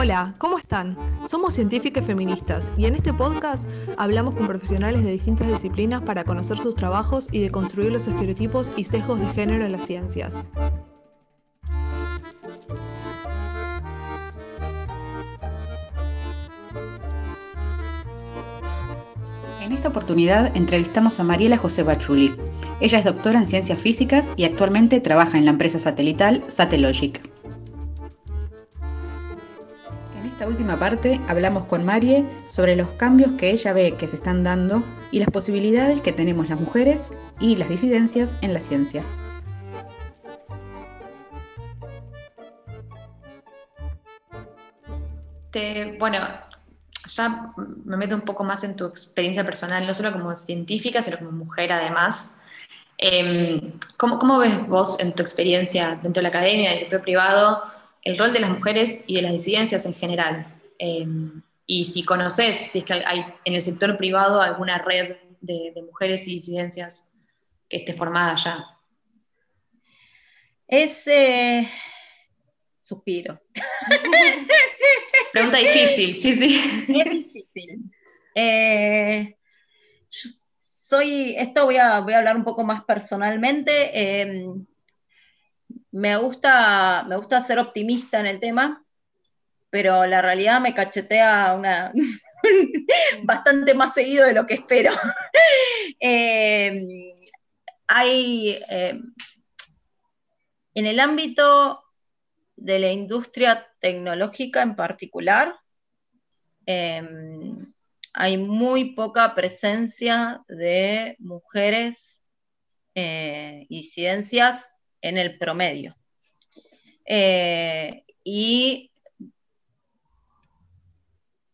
Hola, ¿cómo están? Somos científicas feministas y en este podcast hablamos con profesionales de distintas disciplinas para conocer sus trabajos y de construir los estereotipos y sesgos de género en las ciencias. En esta oportunidad entrevistamos a Mariela José Bachuli. Ella es doctora en ciencias físicas y actualmente trabaja en la empresa satelital Satellogic última parte hablamos con Marie sobre los cambios que ella ve que se están dando y las posibilidades que tenemos las mujeres y las disidencias en la ciencia. bueno, ya me meto un poco más en tu experiencia personal, no solo como científica, sino como mujer además. Em, ¿cómo, ¿Cómo ves vos en tu experiencia dentro de la academia, del sector privado, el rol de las mujeres y de las disidencias en general. Em, y si conoces, si es que hay en el sector privado alguna red de, mujeres y disidencias que esté formada ya. Es eh, suspiro. Pregunta difícil, sí, sí. Es difícil. Eh, soy, esto voy a, voy a hablar un poco más personalmente. Em, me gusta, me gusta ser optimista en el tema, pero la realidad me cachetea una, bastante más seguido de lo que espero. Eh, hay eh, en el ámbito de la industria tecnológica en particular, eh, hay muy poca presencia de mujeres y ciencias en el promedio. Eh, y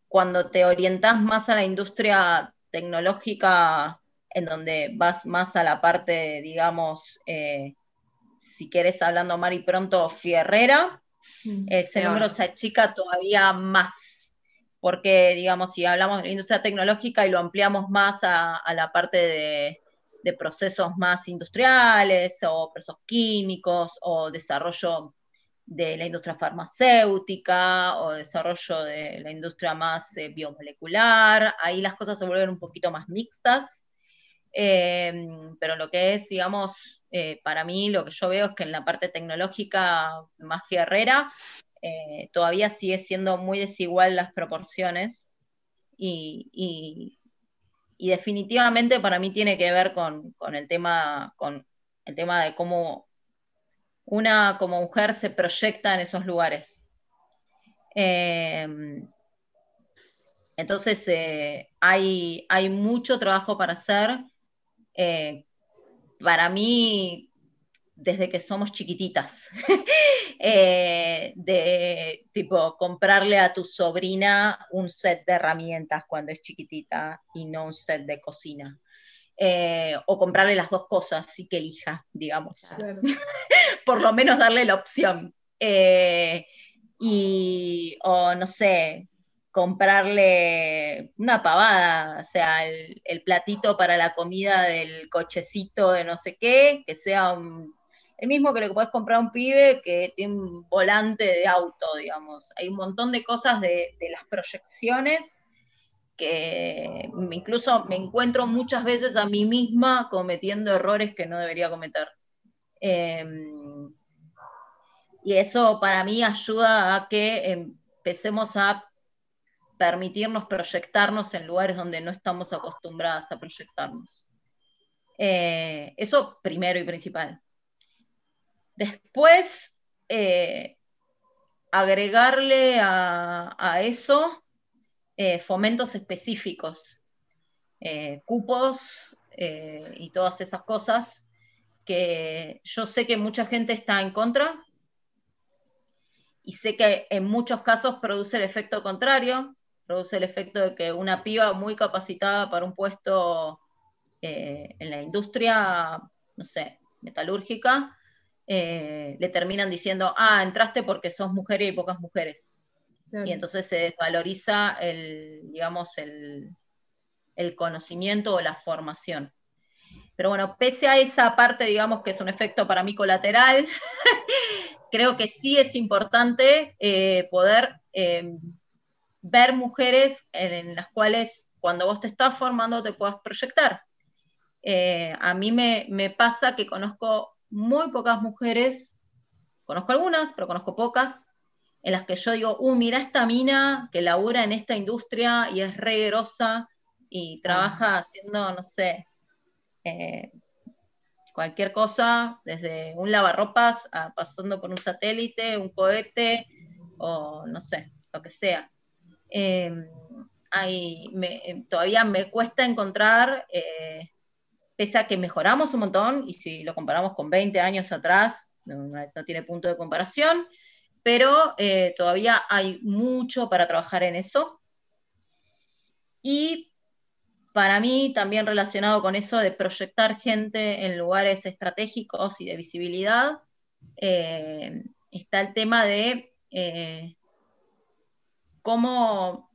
cuando te orientas más a la industria tecnológica, en donde vas más a la parte, digamos, eh, si quieres hablando mal y pronto, fierrera, mm, ese número se achica todavía más. Porque, digamos, si hablamos de la industria tecnológica y lo ampliamos más a la parte de, de procesos más industriales o procesos químicos o desarrollo de la industria farmacéutica o desarrollo de la industria más eh, biomolecular. Ahí las cosas se vuelven un poquito más mixtas. Em, pero lo que es, digamos, eh, para mí lo que yo veo es que en la parte tecnológica más fierrera eh, todavía sigue siendo muy desigual las proporciones y, y definitivamente para mí tiene que ver con, el tema, con el tema de cómo una como mujer se proyecta en esos lugares. Em, entonces eh, hay, hay, mucho trabajo para hacer. Eh, para mí, desde que somos chiquititas. Eh, de tipo comprarle a tu sobrina un set de herramientas cuando es chiquitita y no un set de cocina. Eh, o comprarle las dos cosas, sí que elija, digamos. Por lo menos darle la opción. Eh, y, o no sé, comprarle una pavada, o sea, el, el, platito para la comida del cochecito de no sé qué, que sea un el mismo que lo que puedes comprar un pibe que tiene un volante de auto, digamos. Hay un montón de cosas de, las proyecciones que incluso me encuentro muchas veces a mí misma cometiendo errores que no debería cometer. Em, y eso para mí ayuda a que empecemos a permitirnos proyectarnos en lugares donde no estamos acostumbradas a proyectarnos. Eh, eso primero y principal. Después, eh, agregarle a, eso eh, fomentos específicos, eh, cupos y todas esas cosas que yo sé que mucha gente está en contra y sé que en muchos casos produce el efecto contrario, produce el efecto de que una piba muy capacitada para un puesto en la industria, no sé, metalúrgica, eh, le terminan diciendo, ah, entraste porque sos mujer y hay pocas mujeres. Y entonces se desvaloriza el, digamos, el, conocimiento o la formación. Pero bueno, pese a esa parte, digamos que es un efecto para mí colateral, creo que sí es importante eh, poder em, ver mujeres en, las cuales cuando vos te estás formando te puedas proyectar. Eh, a mí me, me pasa que conozco muy pocas mujeres, conozco algunas, pero conozco pocas, en las que yo digo, uh, mira esta mina que labura en esta industria y es re y trabaja haciendo, no sé, eh, cualquier cosa, desde un lavarropas a pasando por un satélite, un cohete o no sé, lo que sea. Em, todavía me cuesta encontrar, eh, pese a que mejoramos un montón, y si lo comparamos con 20 años atrás, no tiene punto de comparación, pero eh, todavía hay mucho para trabajar en eso. Y para mí, también relacionado con eso de proyectar gente en lugares estratégicos y de visibilidad, eh, está el tema de eh, cómo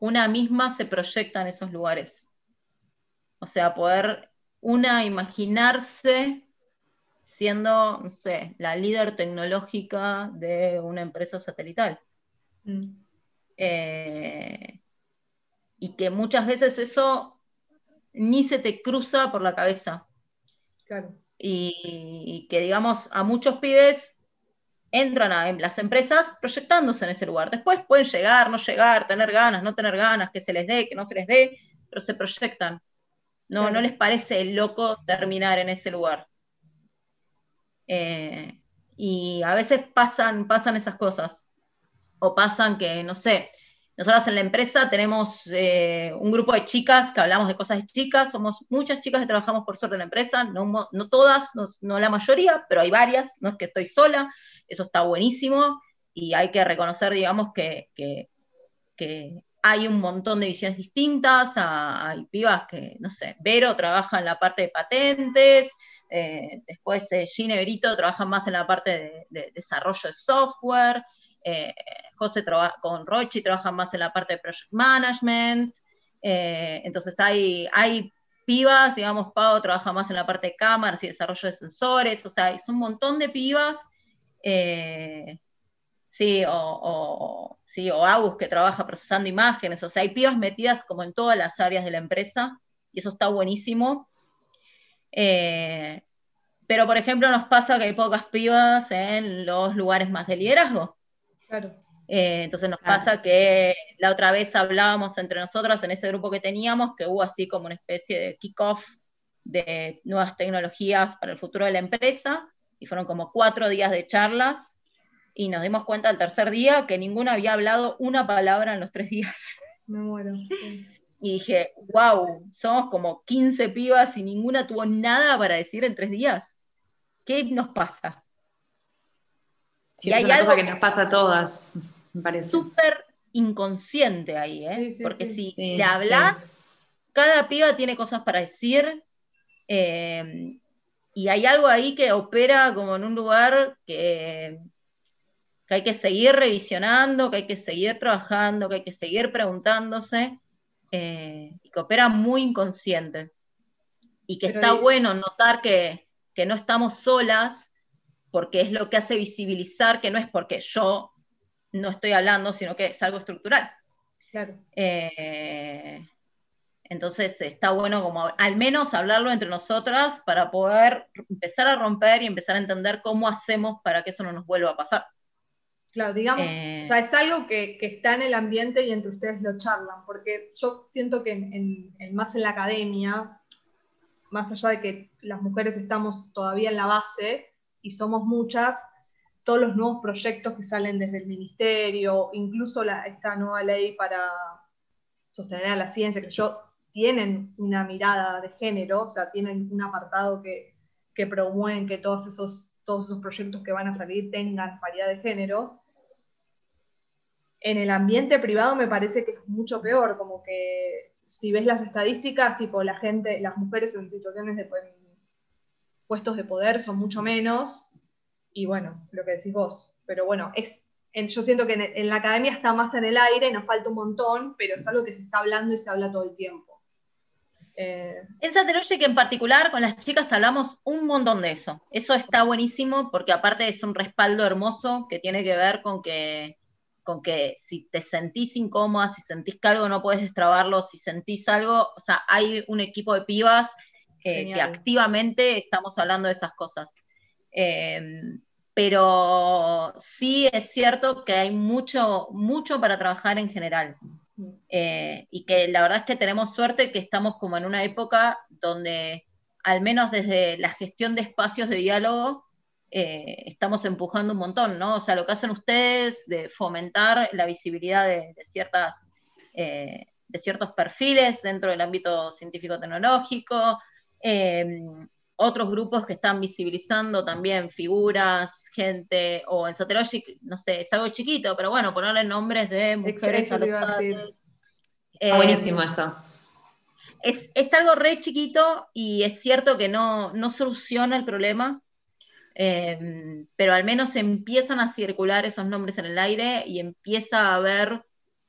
una misma se proyecta en esos lugares. O sea, poder una imaginarse siendo, no sé, la líder tecnológica de una empresa satelital. Mm. Eh, y que muchas veces eso ni se te cruza por la cabeza. Claro. Y, que, digamos, a muchos pibes entran a las empresas proyectándose en ese lugar. Después pueden llegar, no llegar, tener ganas, no tener ganas, que se les dé, que no se les dé, pero se proyectan. No, no les parece loco terminar en ese lugar. Eh, y a veces pasan, pasan esas cosas. O pasan que, no sé, nosotras en la empresa tenemos eh, un grupo de chicas que hablamos de cosas de chicas, somos muchas chicas que trabajamos por suerte en la empresa, no, no todas, no, la mayoría, pero hay varias, no es que estoy sola, eso está buenísimo. Y hay que reconocer, digamos, que, que, hay un montón de visiones distintas, hay pibas que, no sé, Vero trabaja en la parte de patentes, eh, después eh, Gine Berito trabaja más en la parte de, desarrollo de software, eh, José con Rochi trabaja más en la parte de project management, eh, entonces hay, hay pibas, digamos, Pau trabaja más en la parte de cámaras y desarrollo de sensores, o sea, es un montón de pibas. Sí, o, sí, o Agus que trabaja procesando imágenes, o sea, hay pibas metidas como en todas las áreas de la empresa y eso está buenísimo. Eh, pero, por ejemplo, nos pasa que hay pocas pibas en los lugares más de liderazgo. Claro. Eh, entonces nos pasa que la otra vez hablábamos entre nosotras en ese grupo que teníamos, que hubo así como una especie de kickoff de nuevas tecnologías para el futuro de la empresa, y fueron como cuatro días de charlas, y nos dimos cuenta al tercer día que ninguna había hablado una palabra en los tres días. Me muero y dije, wow, somos como 15 pibas y ninguna tuvo nada para decir en tres días. ¿Qué nos pasa? Sí, es una cosa que nos pasa a todas, me parece. Súper inconsciente ahí, ¿eh? Porque si le hablas, cada piba tiene cosas para decir. Eh, y hay algo ahí que opera como en un lugar que, que hay que seguir revisionando, que hay que seguir trabajando, que hay que seguir preguntándose eh, y que opera muy inconsciente. Y que está bueno notar que, no estamos solas, porque es lo que hace visibilizar que no es porque yo no estoy hablando, sino que es algo estructural. Claro. Eh, entonces está bueno como al menos hablarlo entre nosotras para poder empezar a romper y empezar a entender cómo hacemos para que eso no nos vuelva a pasar. Claro, digamos, eh, o sea, es algo que, está en el ambiente y entre ustedes lo charlan, porque yo siento que en, más en la academia, más allá de que las mujeres estamos todavía en la base y somos muchas, todos los nuevos proyectos que salen desde el ministerio, incluso esta nueva ley para sostener a la ciencia, que yo, tienen una mirada de género, o sea, tienen un apartado que, que promueven que todos esos, todos esos proyectos que van a salir tengan paridad de género, en el ambiente privado me parece que es mucho peor, como que si ves las estadísticas, tipo la gente, las mujeres en situaciones de puestos de poder son mucho menos, y bueno, lo que decís vos, pero bueno, es, yo siento que en, la academia está más en el aire, nos falta un montón, pero es algo que se está hablando y se habla todo el tiempo. Eh, en Satellogic en particular, con las chicas hablamos un montón de eso. Eso está buenísimo porque aparte es un respaldo hermoso que tiene que ver con que, con que si te sentís incómoda, si sentís que algo no puedes destrabarlo, si sentís algo, o sea, hay un equipo de pibas eh, que activamente estamos hablando de esas cosas. Eh, pero sí es cierto que hay mucho, mucho para trabajar en general. Eh, y que la verdad es que tenemos suerte que estamos como en una época donde, al menos desde la gestión de espacios de diálogo, eh, estamos empujando un montón, ¿no? O sea, lo que hacen ustedes de fomentar la visibilidad de, ciertas, eh, de ciertos perfiles dentro del ámbito científico-tecnológico, otros grupos que están visibilizando también figuras, gente, o en Satellogic, no sé, es algo chiquito, pero bueno, ponerle nombres de mujeres a los eh, buenísimo eso. Es, algo re chiquito y es cierto que no, soluciona el problema, eh, pero al menos empiezan a circular esos nombres en el aire y empieza a haber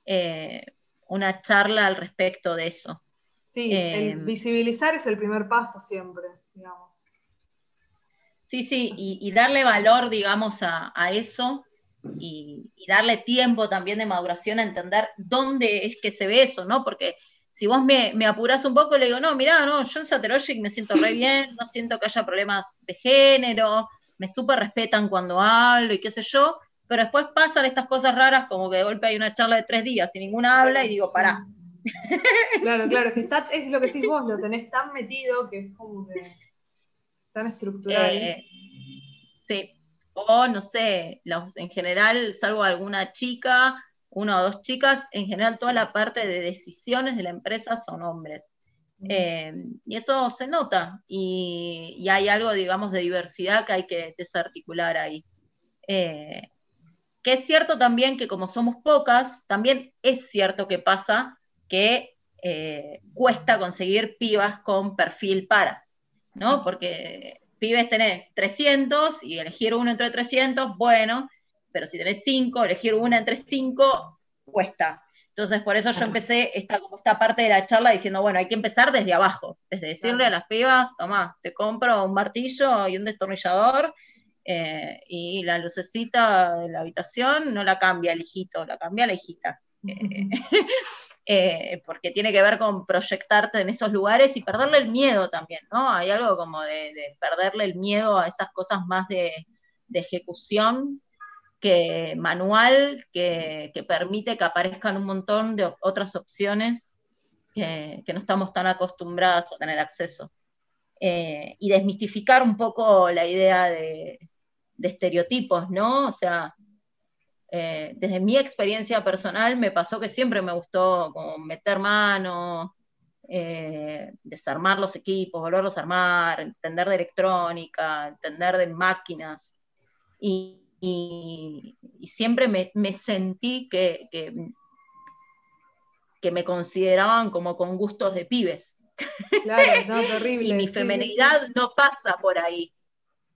eh, una charla al respecto de eso. Sí, el visibilizar es el primer paso siempre digamos. Sí, sí, y, darle valor, digamos, a, eso y, darle tiempo también de maduración a entender dónde es que se ve eso, ¿no? Porque si vos me, me apurás un poco, le digo, no, mirá, no, yo en Saterogic me siento re bien, no siento que haya problemas de género, me súper respetan cuando hablo y qué sé yo, pero después pasan estas cosas raras como que de golpe hay una charla de tres días y ninguna habla y digo, pará. Claro, claro, que está, es lo que decís vos, lo tenés tan metido que es como que tan estructural. Eh, sí, o no sé, en general, salvo alguna chica, una o dos chicas, en general toda la parte de decisiones de la empresa son hombres. Mm. Eh, y eso se nota, y, hay algo, digamos, de diversidad que hay que desarticular ahí. Eh, que es cierto también que como somos pocas, también es cierto que pasa que cuesta conseguir pibas con perfil para. ¿no? Porque pibes tenés 300 y elegir uno entre 300, bueno, pero si tenés 5, elegir una entre 5 cuesta. Entonces, por eso yo empecé esta, como esta parte de la charla diciendo, bueno, hay que empezar desde abajo, desde decirle a las pibas, toma, te compro un martillo y un destornillador, eh, y la lucecita de la habitación no la cambia el hijito, la cambia la hijita. Eh, porque tiene que ver con proyectarte en esos lugares y perderle el miedo también, ¿no? Hay algo como de, perderle el miedo a esas cosas más de, ejecución que manual, que, permite que aparezcan un montón de otras opciones que, no estamos tan acostumbradas a tener acceso. Eh, y desmistificar un poco la idea de, estereotipos, ¿no? O sea, eh, desde mi experiencia personal me pasó que siempre me gustó meter mano, eh, desarmar los equipos, volverlos a armar, entender de electrónica, entender de máquinas. Y, siempre me, sentí que, que, me consideraban como con gustos de pibes. Claro, no, terrible. y mi femenidad no pasa por ahí.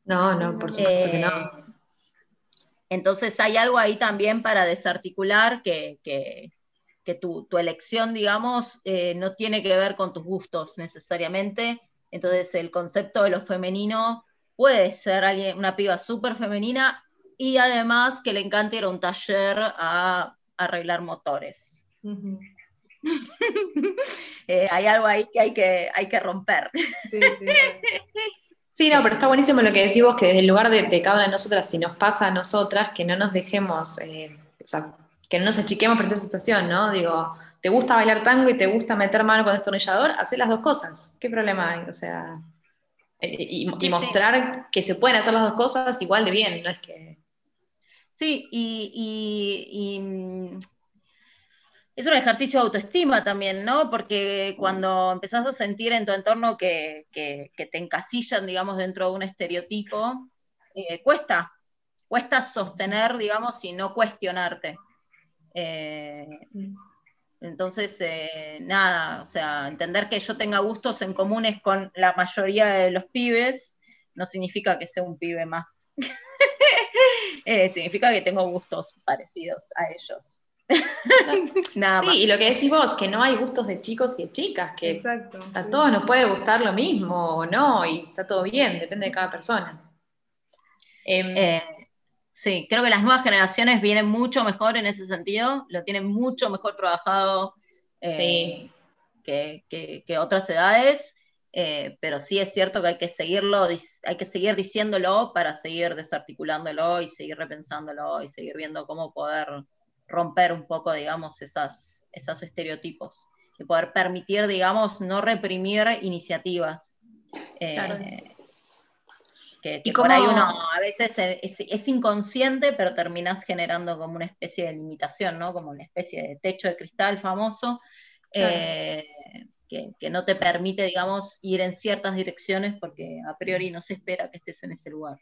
No, no, por supuesto que no. Eh, entonces hay algo ahí también para desarticular que, tu, elección, digamos, eh, no tiene que ver con tus gustos necesariamente. Entonces el concepto de lo femenino puede ser alguien, una piba súper femenina y además que le encante ir a un taller a, arreglar motores. Eh, hay algo ahí que hay que, hay que romper. Sí, sí. Sí, no, pero está buenísimo lo que decís vos, que desde el lugar de, cada una de nosotras, si nos pasa a nosotras, que no nos dejemos, eh, o sea, que no nos achiquemos frente a esa situación, ¿no? Digo, ¿te gusta bailar tango y te gusta meter mano con destornillador? Hacé las dos cosas. ¿Qué problema hay? O sea, eh, y, mostrar que se pueden hacer las dos cosas igual de bien, no es que... Sí, y es un ejercicio de autoestima también, ¿no? Porque cuando empezás a sentir en tu entorno que, te encasillan, digamos, dentro de un estereotipo, eh, cuesta, cuesta sostener, digamos, y no cuestionarte. Eh, entonces, eh, nada, o sea, entender que yo tenga gustos en comunes con la mayoría de los pibes no significa que sea un pibe más. significa que tengo gustos parecidos a ellos. Nada sí, y lo que decís vos, que no hay gustos de chicos y de chicas, que a todos nos puede gustar lo mismo o no, y está todo bien, depende de cada persona. Em, eh, sí, creo que las nuevas generaciones vienen mucho mejor en ese sentido, lo tienen mucho mejor trabajado eh, que, otras edades, eh, pero sí es cierto que hay que seguirlo, hay que seguir diciéndolo para seguir desarticulándolo y seguir repensándolo y seguir viendo cómo poder romper un poco, digamos, esas, esos estereotipos y poder permitir, digamos, no reprimir iniciativas. Eh, que, ¿Y por ahí uno a veces es, inconsciente, pero terminas generando como una especie de limitación, ¿no? Como una especie de techo de cristal famoso, eh, que, no te permite, digamos, ir en ciertas direcciones porque a priori no se espera que estés en ese lugar.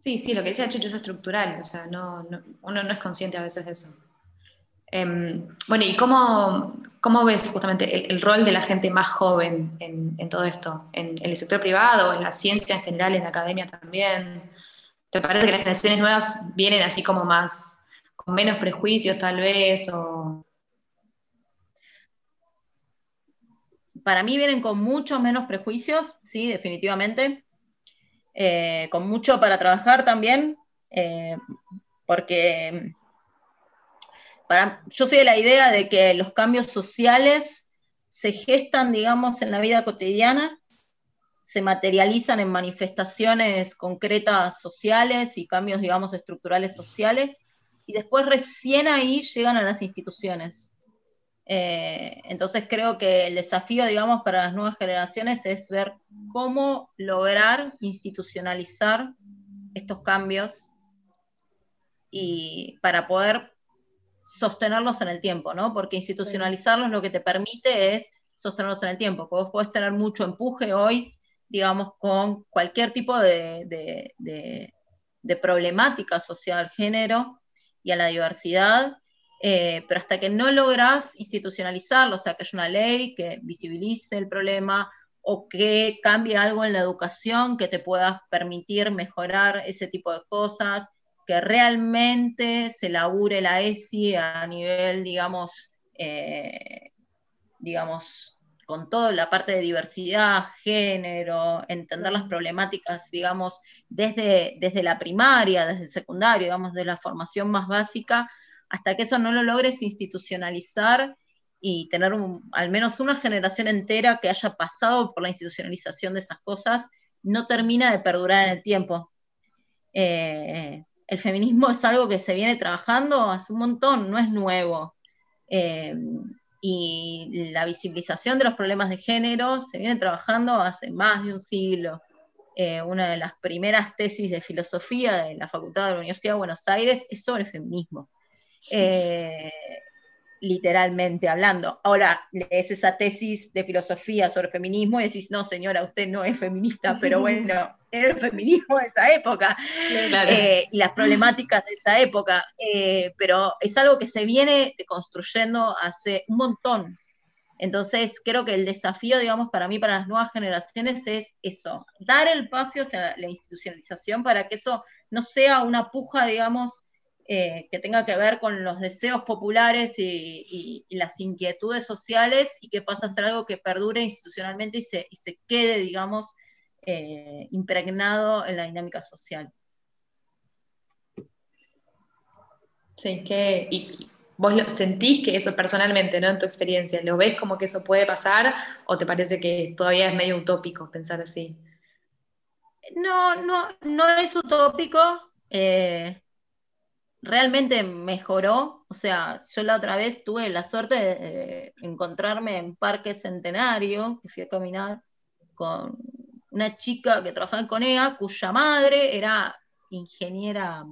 Sí, sí, lo que decía Chicho es estructural, o sea, no, uno no es consciente a veces de eso. Em, bueno, ¿y cómo, cómo, ves justamente el, rol de la gente más joven en, todo esto? ¿En, el sector privado, en la ciencia en general, en la academia también? ¿Te parece que las generaciones nuevas vienen así como más, con menos prejuicios tal vez? Para mí vienen con muchos menos prejuicios, sí, definitivamente. Eh, con mucho para trabajar también, eh, porque yo soy de la idea de que los cambios sociales se gestan, digamos, en la vida cotidiana, se materializan en manifestaciones concretas sociales y cambios, digamos, estructurales sociales, y después recién ahí llegan a las instituciones. Eh, entonces creo que el desafío, digamos, para las nuevas generaciones es ver cómo lograr institucionalizar estos cambios y para poder sostenerlos en el tiempo, ¿no? Porque institucionalizarlos lo que te permite es sostenerlos en el tiempo. Vos podés tener mucho empuje hoy, digamos, con cualquier tipo de, de, problemática social, género y a la diversidad, eh, pero hasta que no logras institucionalizarlo, o sea, que haya una ley que visibilice el problema o que cambie algo en la educación que te pueda permitir mejorar ese tipo de cosas, que realmente se labure la ESI a nivel, digamos, eh, digamos, con toda la parte de diversidad, género, entender las problemáticas, digamos, desde, desde la primaria, desde el secundario, digamos, de la formación más básica, hasta que eso no lo logres institucionalizar y tener al menos una generación entera que haya pasado por la institucionalización de esas cosas, no termina de perdurar en el tiempo. Eh, el feminismo es algo que se viene trabajando hace un montón, no es nuevo. Eh, y la visibilización de los problemas de género se viene trabajando hace más de un siglo. Eh, una de las primeras tesis de filosofía de la Facultad de la Universidad de Buenos Aires es sobre feminismo. Eh, literalmente hablando. Ahora lees esa tesis de filosofía sobre feminismo y decís, no, señora, usted no es feminista, pero bueno, era el feminismo de esa época eh, y las problemáticas de esa época, eh, pero es algo que se viene construyendo hace un montón. Entonces, creo que el desafío, digamos, para mí, para las nuevas generaciones es eso, dar el paso hacia la institucionalización para que eso no sea una puja, digamos, eh, que tenga que ver con los deseos populares y, las inquietudes sociales y que pasa a ser algo que perdure institucionalmente y se, se quede, digamos, eh, impregnado en la dinámica social. Sí, que, y vos sentís que eso personalmente, ¿no? En tu experiencia, ¿lo ves como que eso puede pasar o te parece que todavía es medio utópico pensar así? No, no, no es utópico. Eh, realmente mejoró. O sea, yo la otra vez tuve la suerte de encontrarme en Parque Centenario, que fui a caminar con una chica que trabajaba en Conea, cuya madre era ingeniera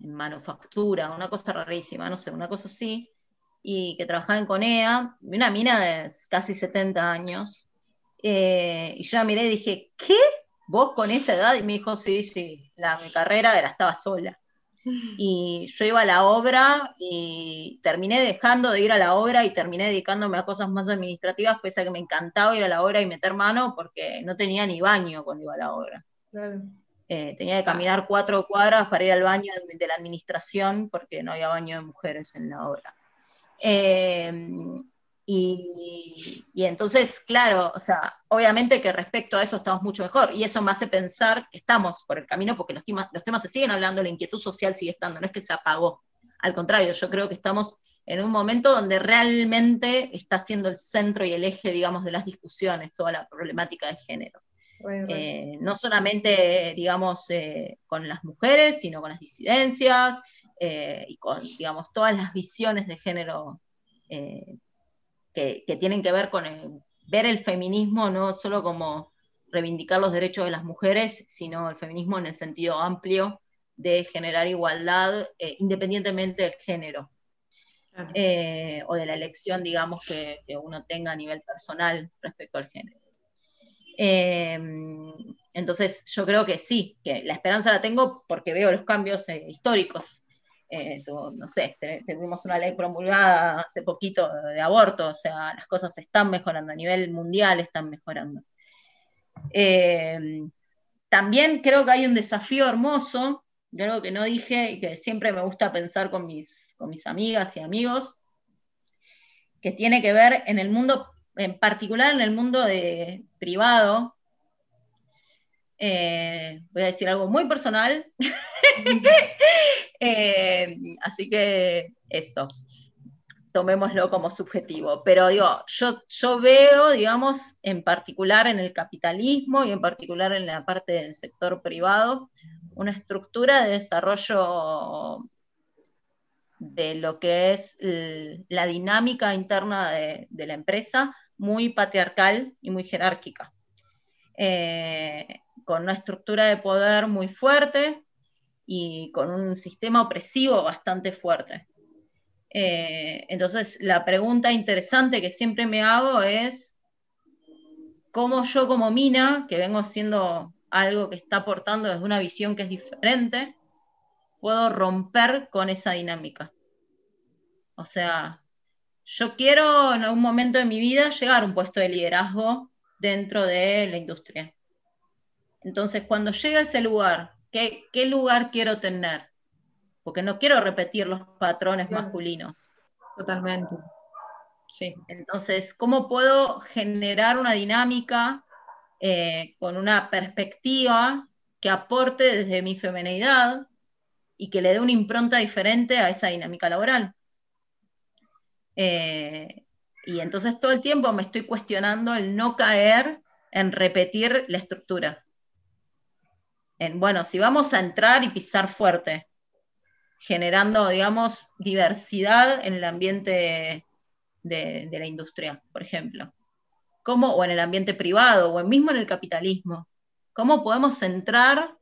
en manufactura, una cosa rarísima, no sé, una cosa así, y que trabajaba en Conea, una mina de casi 70 años. Eh, y yo la miré y dije, ¿qué? Vos con esa edad, y me dijo, sí, sí, la, mi carrera era, estaba sola. Y yo iba a la obra y terminé dejando de ir a la obra y terminé dedicándome a cosas más administrativas, pese a que me encantaba ir a la obra y meter mano porque no tenía ni baño cuando iba a la obra. Eh, tenía que caminar cuatro cuadras para ir al baño de, la administración porque no había baño de mujeres en la obra. Eh, y, entonces, claro, o sea, obviamente que respecto a eso estamos mucho mejor, y eso me hace pensar que estamos por el camino porque los temas, los temas se siguen hablando, la inquietud social sigue estando, no es que se apagó, al contrario, yo creo que estamos en un momento donde realmente está siendo el centro y el eje, digamos, de las discusiones, toda la problemática de género. Eh, no solamente, digamos, eh, con las mujeres, sino con las disidencias eh, y con, digamos, todas las visiones de género que, tienen que ver con ver el feminismo no solo como reivindicar los derechos de las mujeres, sino el feminismo en el sentido amplio de generar igualdad independientemente del género. o de la elección, digamos, que, uno tenga a nivel personal respecto al género. Em, entonces, yo creo que sí, que la esperanza la tengo porque veo los cambios eh, históricos. Eh, no sé, tuvimos una ley promulgada hace poquito de, aborto, o sea, las cosas están mejorando, a nivel mundial están mejorando. Em, también creo que hay un desafío hermoso, algo que no dije y que siempre me gusta pensar con mis, con mis amigas y amigos, que tiene que ver en el mundo en particular en el mundo de privado, eh, voy a decir algo muy personal, eh, así que esto, tomémoslo como subjetivo. Pero digo, yo, yo veo, digamos, en particular en el capitalismo y en particular en la parte del sector privado, una estructura de desarrollo de lo que es la dinámica interna de, de la empresa muy patriarcal y muy jerárquica, eh, con una estructura de poder muy fuerte y con un sistema opresivo bastante fuerte. Eh, entonces, la pregunta interesante que siempre me hago es, ¿cómo yo como mina, que vengo haciendo algo que está aportando desde una visión que es diferente, puedo romper con esa dinámica? O sea, yo quiero en algún momento de mi vida llegar a un puesto de liderazgo dentro de la industria. Entonces, cuando llegue a ese lugar, ¿qué, lugar quiero tener? Porque no quiero repetir los patrones masculinos. Totalmente. Sí. Entonces, ¿cómo puedo generar una dinámica eh, con una perspectiva que aporte desde mi femenidad y que le dé una impronta diferente a esa dinámica laboral? Eh, y entonces todo el tiempo me estoy cuestionando el no caer en repetir la estructura. En, bueno, si vamos a entrar y pisar fuerte, generando, digamos, diversidad en el ambiente de, la industria, por ejemplo, ¿cómo, o en el ambiente privado, o mismo en el capitalismo, ¿cómo podemos entrar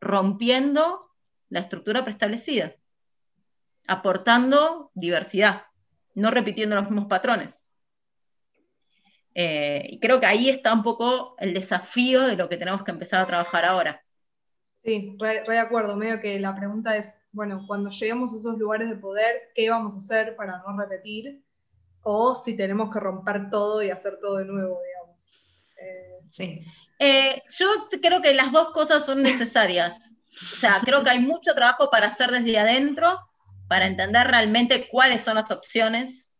rompiendo la estructura preestablecida? Aportando diversidad no repitiendo los mismos patrones. Eh, y creo que ahí está un poco el desafío de lo que tenemos que empezar a trabajar ahora. Sí, re, de acuerdo, medio que la pregunta es, bueno, cuando lleguemos a esos lugares de poder, ¿qué vamos a hacer para no repetir? O si tenemos que romper todo y hacer todo de nuevo, digamos. Eh, sí. Eh, yo creo que las dos cosas son necesarias. O sea, creo que hay mucho trabajo para hacer desde adentro para entender realmente cuáles son las opciones.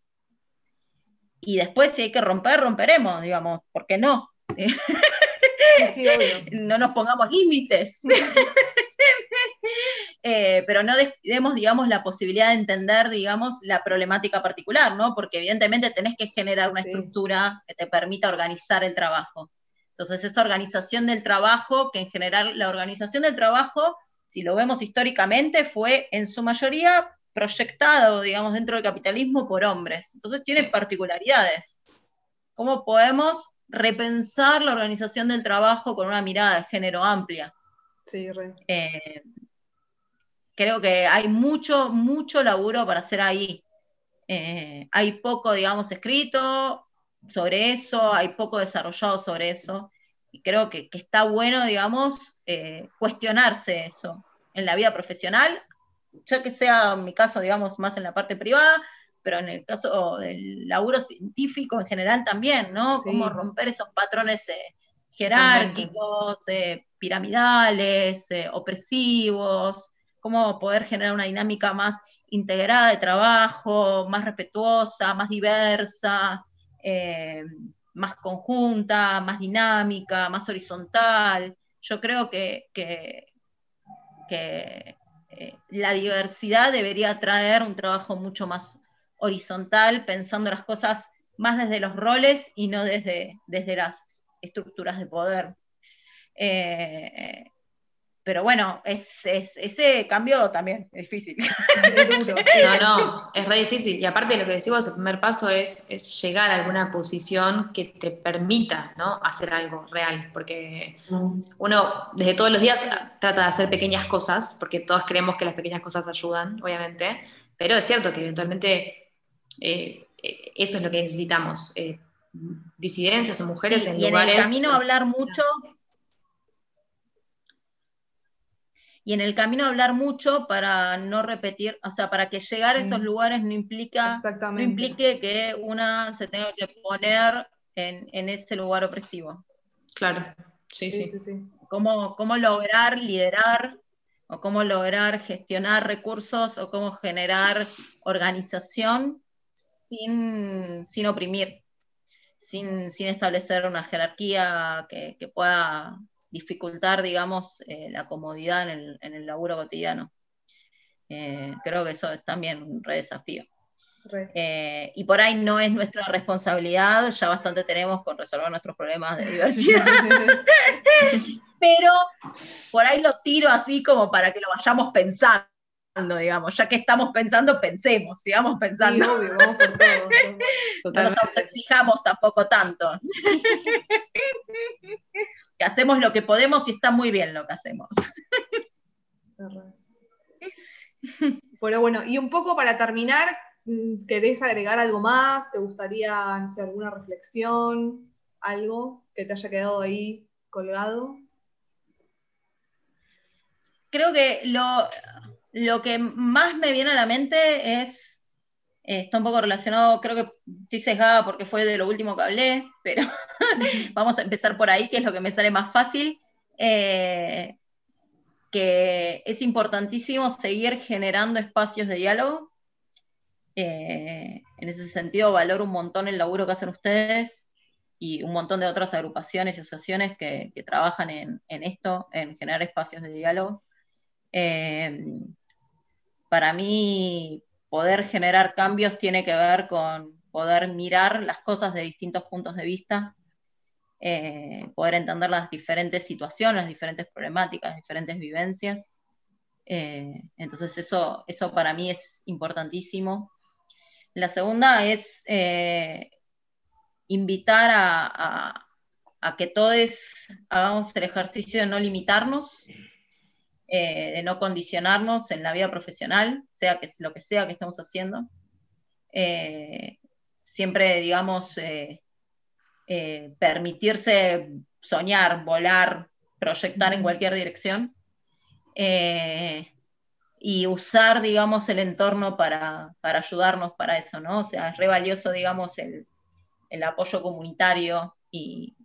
Y después, si hay que romper, romperemos, digamos, ¿por qué no? no nos pongamos límites. Eh, pero no demos, digamos, la posibilidad de entender, digamos, la problemática particular, ¿no? Porque evidentemente tenés que generar una estructura que te permita organizar el trabajo. Entonces, esa organización del trabajo, que en general la organización del trabajo, si lo vemos históricamente, fue en su mayoría proyectado, digamos, dentro del capitalismo por hombres. Entonces tiene particularidades. ¿Cómo podemos repensar la organización del trabajo con una mirada de género amplia? Sí, eh, creo que hay mucho, mucho laburo para hacer ahí. Eh, hay poco, digamos, escrito sobre eso, hay poco desarrollado sobre eso. Y creo que, está bueno, digamos, eh, cuestionarse eso en la vida profesional ya que sea en mi caso, digamos, más en la parte privada, pero en el caso del laburo científico en general también, ¿no? Cómo romper esos patrones eh, jerárquicos, eh, piramidales, opresivos, cómo poder generar una dinámica más integrada de trabajo, más respetuosa, más diversa, más conjunta, más dinámica, más horizontal. Yo creo que, que, la diversidad debería traer un trabajo mucho más horizontal, pensando las cosas más desde los roles y no desde, desde las estructuras de poder. Eh, pero bueno, es, ese cambio también es difícil. No, no, es re difícil. Y aparte de lo que decimos, el primer paso es, llegar a alguna posición que te permita ¿no? hacer algo real. Porque uno desde todos los días trata de hacer pequeñas cosas, porque todos creemos que las pequeñas cosas ayudan, obviamente. Pero es cierto que eventualmente eh, eh, eso es lo que necesitamos. Eh, disidencias o mujeres en y lugares. En el camino hablar mucho y en el camino hablar mucho para no repetir, o sea, para que llegar a esos lugares no implica, no implique que una se tenga que poner en, ese lugar opresivo. Claro, sí, sí. sí, Cómo, cómo, lograr liderar o cómo lograr gestionar recursos o cómo generar organización sin, oprimir, sin, establecer una jerarquía que, que pueda dificultar, digamos, eh, la comodidad en el, laburo cotidiano. Eh, creo que eso es también un re desafío. Eh, y por ahí no es nuestra responsabilidad, ya bastante tenemos con resolver nuestros problemas de diversidad. Pero por ahí lo tiro así como para que lo vayamos pensando, digamos, ya que estamos pensando, pensemos, sigamos pensando. obvio, vamos por todo. No nos autoexijamos tampoco tanto. que hacemos lo que podemos y está muy bien lo que hacemos. Bueno, bueno, y un poco para terminar, ¿querés agregar algo más? ¿Te gustaría hacer alguna reflexión? ¿Algo que te haya quedado ahí colgado? Creo que lo, lo que más me viene a la mente es, eh, está un poco relacionado, creo que estoy sesgada porque fue de lo último que hablé, pero vamos a empezar por ahí, que es lo que me sale más fácil. Eh, que es importantísimo seguir generando espacios de diálogo. Eh, en ese sentido, valoro un montón el laburo que hacen ustedes y un montón de otras agrupaciones y asociaciones que, trabajan en, esto, en generar espacios de diálogo para mí poder generar cambios tiene que ver con poder mirar las cosas de distintos puntos de vista, eh, poder entender las diferentes situaciones, las diferentes problemáticas, las diferentes vivencias. Eh, entonces eso, eso para mí es importantísimo. La segunda es eh, invitar a, a que todos hagamos el ejercicio de no limitarnos, eh, de no condicionarnos en la vida profesional, sea que lo que sea que estemos haciendo. Eh, siempre, digamos, eh, permitirse soñar, volar, proyectar en cualquier dirección. y usar, digamos, el entorno para, ayudarnos para eso, ¿no? O sea, es re valioso, digamos, el, apoyo comunitario y,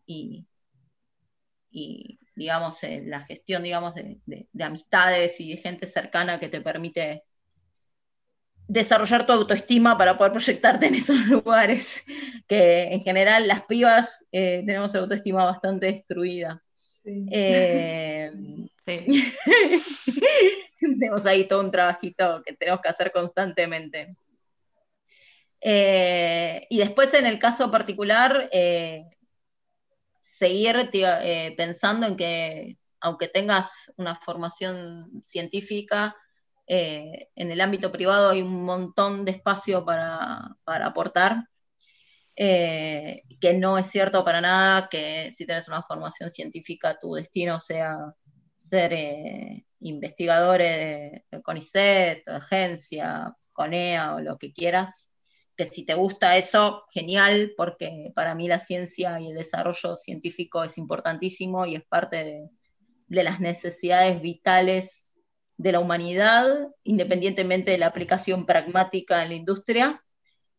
digamos, la gestión, digamos, de, amistades y de gente cercana que te permite desarrollar tu autoestima para poder proyectarte en esos lugares, que en general las pibas eh, tenemos la autoestima bastante destruida. Eh, tenemos ahí todo un trabajito que tenemos que hacer constantemente. Eh, y después en el caso particular, seguir eh, pensando en que aunque tengas una formación científica, eh, en el ámbito privado hay un montón de espacio para, aportar, eh, que no es cierto para nada que si tienes una formación científica tu destino sea ser investigador de CONICET, agencia, CONEA o lo que quieras que si te gusta eso, genial, porque para mí la ciencia y el desarrollo científico es importantísimo y es parte de, las necesidades vitales de la humanidad, independientemente de la aplicación pragmática en la industria.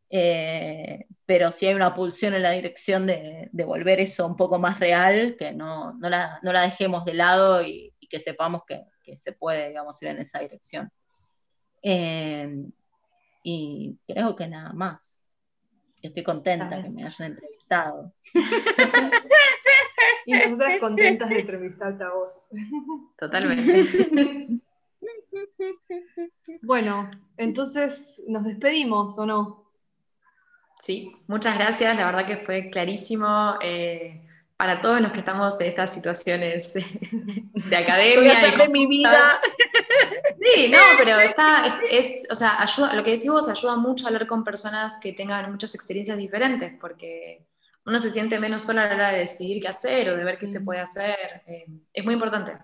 Eh, pero sí hay una pulsión en la dirección de, volver eso un poco más real, que no, la, dejemos de lado y, que sepamos que, se puede, digamos, ir en esa dirección. Eh, y creo que nada más. Estoy contenta que me hayan entrevistado. y nosotras contentas de entrevistarte a vos. Totalmente. bueno, entonces nos despedimos o no? Sí, muchas gracias, la verdad que fue clarísimo. Eh, para todos los que estamos en estas situaciones de academia. y de mi vida. Sí, no, pero está, es, o sea, ayuda, lo que decís vos ayuda mucho a hablar con personas que tengan muchas experiencias diferentes, porque uno se siente menos sola a la hora de decidir qué hacer o de ver qué se puede hacer. Eh, es muy importante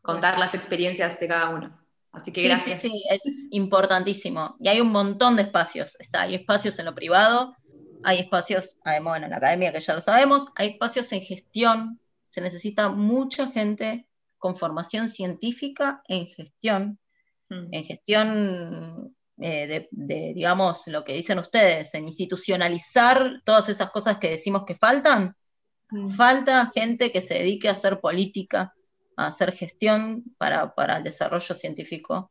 contar las experiencias de cada uno. Así que gracias. Sí, sí, es importantísimo. Y hay un montón de espacios. Está, hay espacios en lo privado, hay espacios, además en la academia que ya lo sabemos, hay espacios en gestión. Se necesita mucha gente con formación científica en gestión. Mm. En gestión eh, de, digamos, lo que dicen ustedes, en institucionalizar todas esas cosas que decimos que faltan. Mm. Falta gente que se dedique a hacer política, a hacer gestión para, el desarrollo científico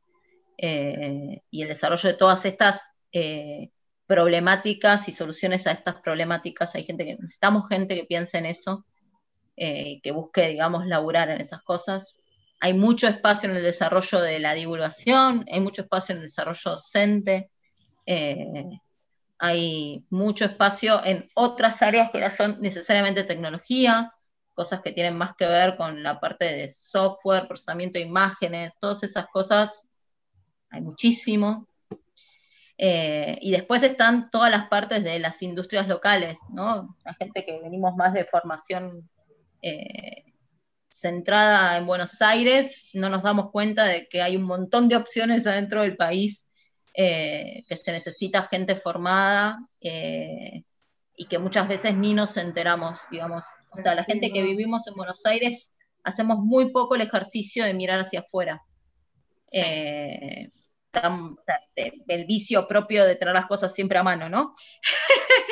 eh, y el desarrollo de todas estas eh, problemáticas y soluciones a estas problemáticas. Hay gente que necesitamos gente que piense en eso, eh, que busque, digamos, laburar en esas cosas. Hay mucho espacio en el desarrollo de la divulgación, hay mucho espacio en el desarrollo docente, hay mucho espacio en otras áreas que no son necesariamente tecnología, cosas que tienen más que ver con la parte de software, procesamiento de imágenes, todas esas cosas, hay muchísimo. Eh, y después están todas las partes de las industrias locales, ¿no? La gente que venimos más de formación eh, centrada en Buenos Aires, no nos damos cuenta de que hay un montón de opciones adentro del país, eh, que se necesita gente formada y que muchas veces ni nos enteramos, digamos. O sea, la gente que vivimos en Buenos Aires hacemos muy poco el ejercicio de mirar hacia afuera. Eh, el vicio propio de tener las cosas siempre a mano, ¿no?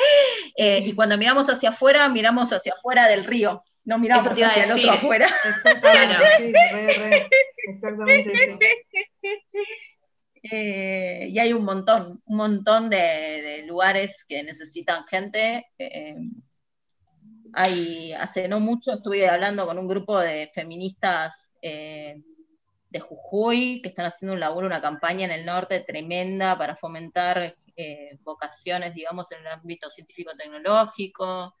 Eh, y cuando miramos hacia afuera, miramos hacia afuera del río, no miramos hacia el otro afuera. Exactamente, Exactamente eso. Eh, y hay un montón, un montón de, lugares que necesitan gente. Eh, hay, hace no mucho estuve hablando con un grupo de feministas eh, de Jujuy que están haciendo un laburo, una campaña en el norte tremenda para fomentar vocaciones, digamos, en el ámbito científico-tecnológico.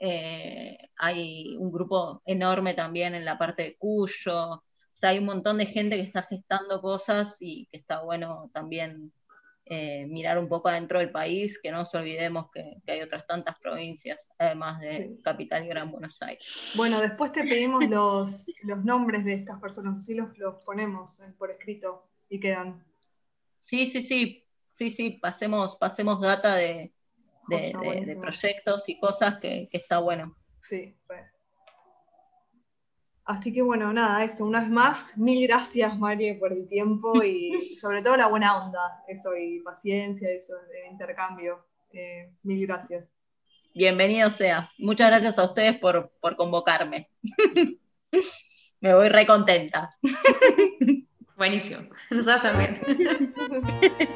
Hay un grupo enorme también en la parte de Cuyo. O sea, hay un montón de gente que está gestando cosas y que está bueno también eh, mirar un poco adentro del país, que no nos olvidemos que, hay otras tantas provincias, además de Capital y Gran Buenos Aires. Bueno, después te pedimos los, los nombres de estas personas, así los, los ponemos por escrito y quedan. Sí, sí, sí, sí, sí, pasemos, pasemos data de, de, proyectos y cosas que, que está bueno. Sí, bueno. Así que bueno, nada, eso, una vez más, mil gracias María por el tiempo y sobre todo la buena onda, eso y paciencia, eso de intercambio. Eh, mil gracias. Bienvenido sea. Muchas gracias a ustedes por, por convocarme. Me voy re contenta. Buenísimo. Nosotros también.